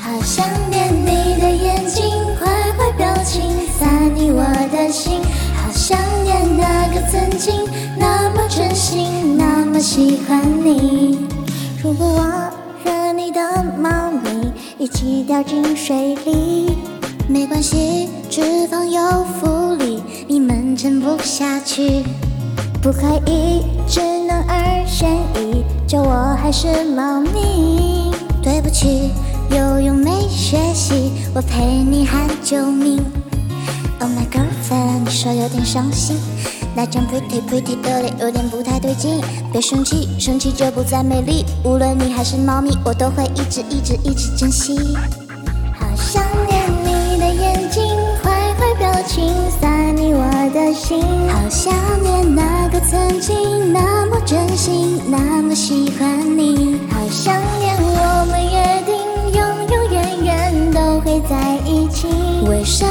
好想念你的眼睛，坏坏表情撒你我的心。好想念那个曾经那么真心那么喜欢你。如果我和你的猫咪一起掉进水里，没关系，脂肪有浮力，你们撑不下去。不可以，只能二选一，就我还是猫咪。对不起。游泳没学习，我陪你喊救命。Oh my girlfriend，你说有点伤心，那张 pretty pretty 的脸有点不太对劲。别生气，生气就不再美丽。无论你还是猫咪，我都会一直一直一直珍惜。好想念的心。好想念那个曾经那么真心那么喜欢你。好想念我们约定。永永远远都会在一起，为什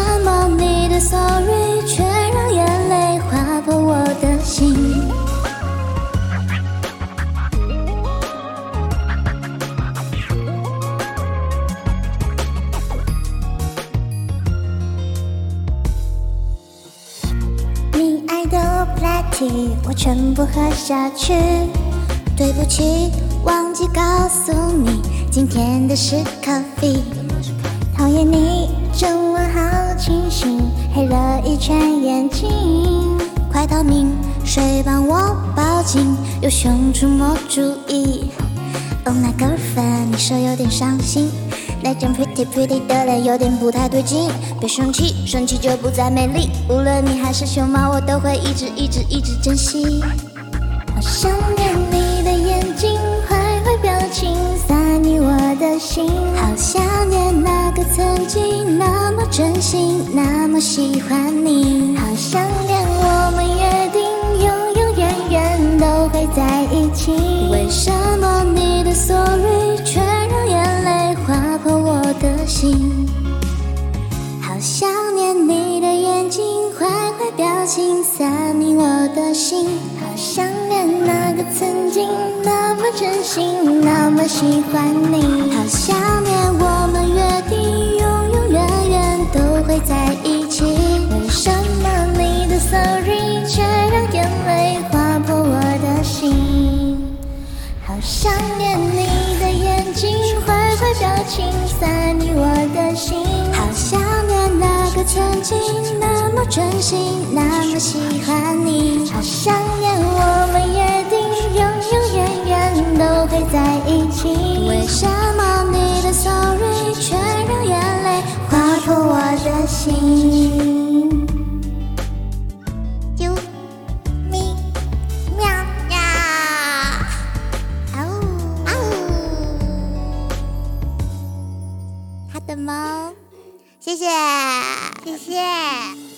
我全部喝下去，对不起，忘记告诉你，今天的是 coffee。讨厌你，整晚好清醒，黑了一圈眼睛，快逃命，谁帮我报警？有熊出没注意。Oh my girlfriend，你说有点伤心，那张 pretty pretty 的脸有点不太对劲。别生气，生气就不再美丽。无论你还是熊猫，我都会一直一直一直珍惜。好想念你的眼睛，坏坏表情洒你我的心，好想念那个。曾经那么真心，那么喜欢你，好想念我们约定，永永远远都会在一起。为什么心？好想念你的眼睛，坏坏表情撒你我的心。好想念那个曾经那么真心，那么喜欢你。好个曾经那么真心那么喜欢你。好想念我们约定，永永远远都会在一起。为什么你的 sorry 却让眼泪划？破我的心，啾咪喵呀，嗷嗷，好的猫？谢谢，谢谢。